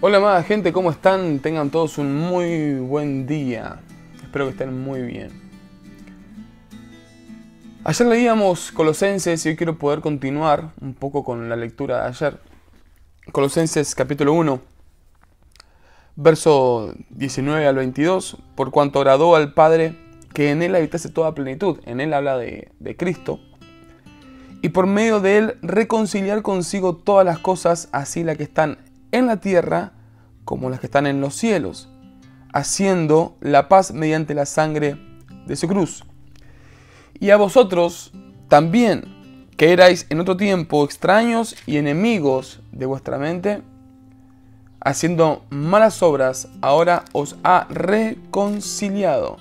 Hola amada gente, ¿cómo están? Tengan todos un muy buen día. Espero que estén muy bien. Ayer leíamos Colosenses y hoy quiero poder continuar un poco con la lectura de ayer. Colosenses capítulo 1, verso 19 al 22, por cuanto agradó al Padre que en Él habitase toda plenitud. En Él habla de, de Cristo. Y por medio de Él reconciliar consigo todas las cosas, así las que están en la tierra como las que están en los cielos, haciendo la paz mediante la sangre de su cruz. Y a vosotros también, que erais en otro tiempo extraños y enemigos de vuestra mente, haciendo malas obras, ahora os ha reconciliado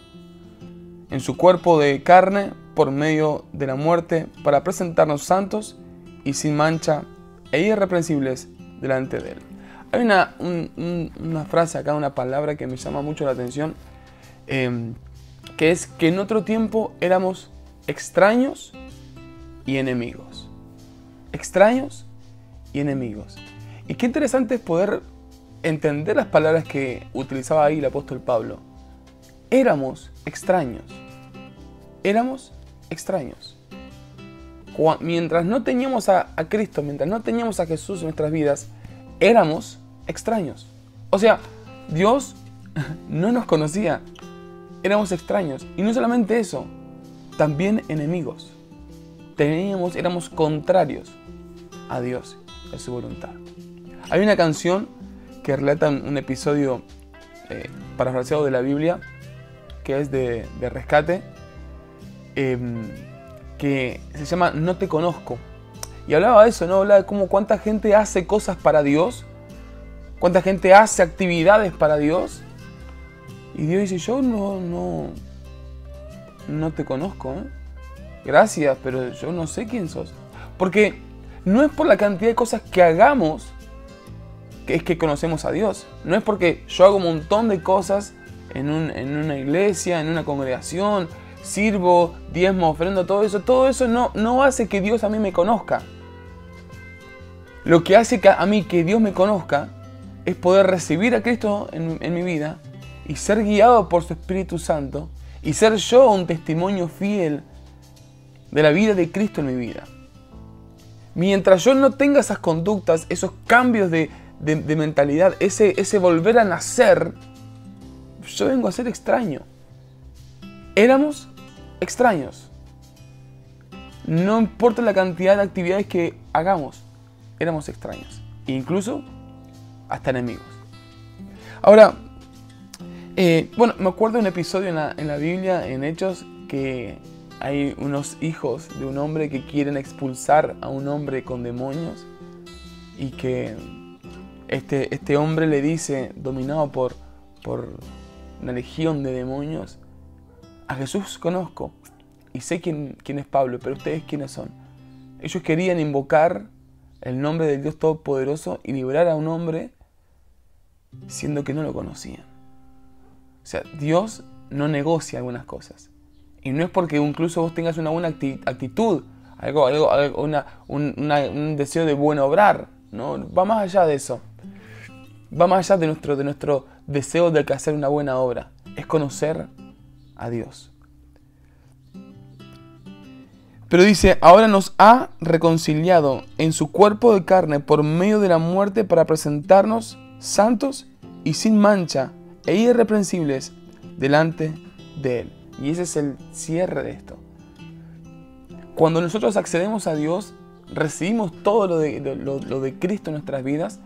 en su cuerpo de carne por medio de la muerte para presentarnos santos y sin mancha e irreprensibles delante de él. Hay una, una, frase acá, una palabra que me llama mucho la atención, em, que es que en otro tiempo éramos extraños y enemigos. Extraños y enemigos. Y qué interesante es poder entender las palabras que utilizaba ahí el apóstol Pablo. Éramos extraños. Éramos extraños. Mientras no teníamos a, a Cristo, mientras no teníamos a Jesús en nuestras vidas, éramos extraños. O sea, Dios no nos conocía. Éramos extraños. Y no solamente eso, también enemigos. Teníamos, éramos contrarios a Dios, a su voluntad. Hay una canción que relata un episodio eh, parafraseado de la Biblia, que es de, rescate, em, que se llama No te conozco. Y hablaba de eso, ¿no? Hablaba de cómo cuánta gente hace cosas para Dios ¿Cuánta gente hace actividades para Dios? Y Dios dice, yo no, no, no te conozco. ¿eh? Gracias, pero yo no sé quién sos. Porque no es por la cantidad de cosas que hagamos que es que conocemos a Dios. No es porque yo hago un montón de cosas en, una iglesia, en una congregación, sirvo, diezmo, ofrendo, todo eso. Todo eso no, no hace que Dios a mí me conozca. Lo que hace que a mí que Dios me conozca es poder recibir a Cristo en, mi vida y ser guiado por su Espíritu Santo y ser yo un testimonio fiel de la vida de Cristo en mi vida. Mientras yo no tenga esas conductas, esos cambios de, mentalidad, ese, ese volver a nacer, yo vengo a ser extraño. Éramos extraños. No importa la cantidad de actividades que hagamos, éramos extraños. incluso hasta enemigos. Ahora, eh, bueno, me acuerdo de un episodio en la, en la Biblia, en Hechos, que hay unos hijos de un hombre que quieren expulsar a un hombre con demonios y que este, este hombre le dice, dominado por, por una legión de demonios, a Jesús conozco y sé quién, quién es Pablo, pero ustedes quiénes son. Ellos querían invocar el nombre del Dios Todopoderoso y liberar a un hombre siendo que no lo conocían. O sea, Dios no negocia algunas cosas. Y no es porque incluso vos tengas una buena actitud, algo, algo, un deseo de buen obrar. ¿no? Va más allá de eso. Va más allá de nuestro, de nuestro deseo de hacer una buena obra. Es conocer a Dios. Pero dice, ahora nos ha reconciliado en su cuerpo de carne por medio de la muerte para presentarnos santos y sin mancha e irreprensibles delante de Él. Y ese es el cierre de esto. Cuando nosotros accedemos a Dios, recibimos todo lo de, lo, de Cristo en nuestras vidas,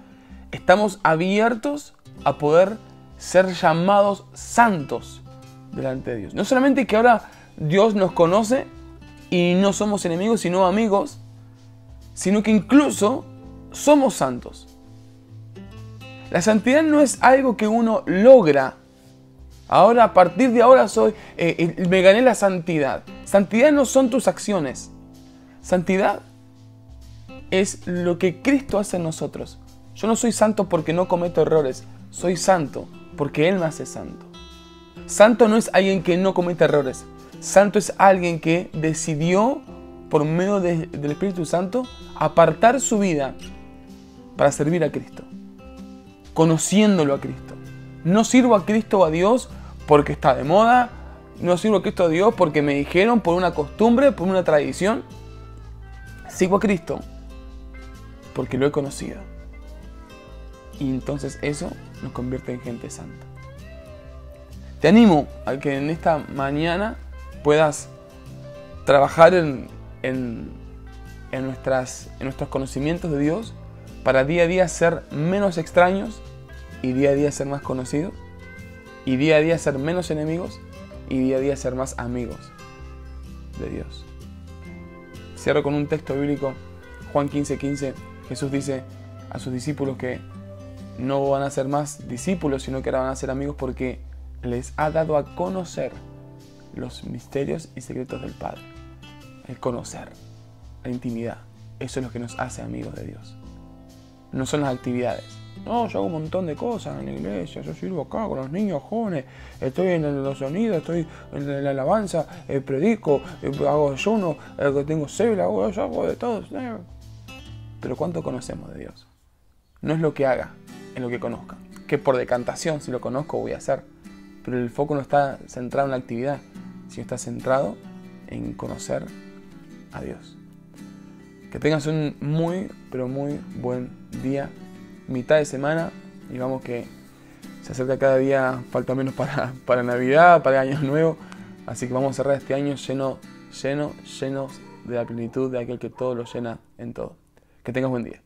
estamos abiertos a poder ser llamados santos delante de Dios. No solamente que ahora Dios nos conoce y no somos enemigos, sino amigos, sino que incluso somos santos. La santidad no es algo que uno logra. Ahora, a partir de ahora soy, eh, eh, me gané la santidad. Santidad no son tus acciones. Santidad es lo que Cristo hace en nosotros Yo no soy santo porque no cometo errores, soy santo porque Él me hace santo. Santo no es alguien que no comete errores, santo es alguien que decidió por medio del Espíritu Santo apartar su vida para servir a Cristo, conociéndolo a Cristo. No sirvo a Cristo o a Dios porque está de moda, no sirvo a Cristo a Dios porque me dijeron por una costumbre, por una tradición. Sigo a Cristo porque lo he conocido. Y entonces eso nos convierte en gente santa. Te animo a que en esta mañana puedas trabajar en, en, nuestras, en nuestros conocimientos de Dios para día a día ser menos extraños y día a día ser más conocidos y día a día ser menos enemigos y día a día ser más amigos de Dios. Cierro con un texto bíblico, Juan 15:15. 15, Jesús dice a sus discípulos que no van a ser más discípulos, sino que ahora van a ser amigos porque les ha dado a conocer los misterios y secretos del Padre. El conocer, la intimidad. Eso es lo que nos hace amigos de Dios. No son las actividades. No, yo hago un montón de cosas en la iglesia, yo sirvo acá con los niños jóvenes, estoy en los sonidos, estoy en la alabanza, eh, predico, eh, hago ayuno, eh, tengo célula, hago, yo hago de todo. Pero ¿cuánto conocemos de Dios? No es lo que haga, es lo que conozca. Que por decantación, si lo conozco, voy a hacer. Pero el foco no está centrado en la actividad, sino está centrado en conocer a Dios. Que tengas un muy, pero muy buen día mitad de semana y vamos que se acerca cada día, falta menos para, para Navidad, para Año Nuevo, así que vamos a cerrar este año lleno, lleno, lleno de la plenitud de aquel que todo lo llena en todo. Que tengas buen día.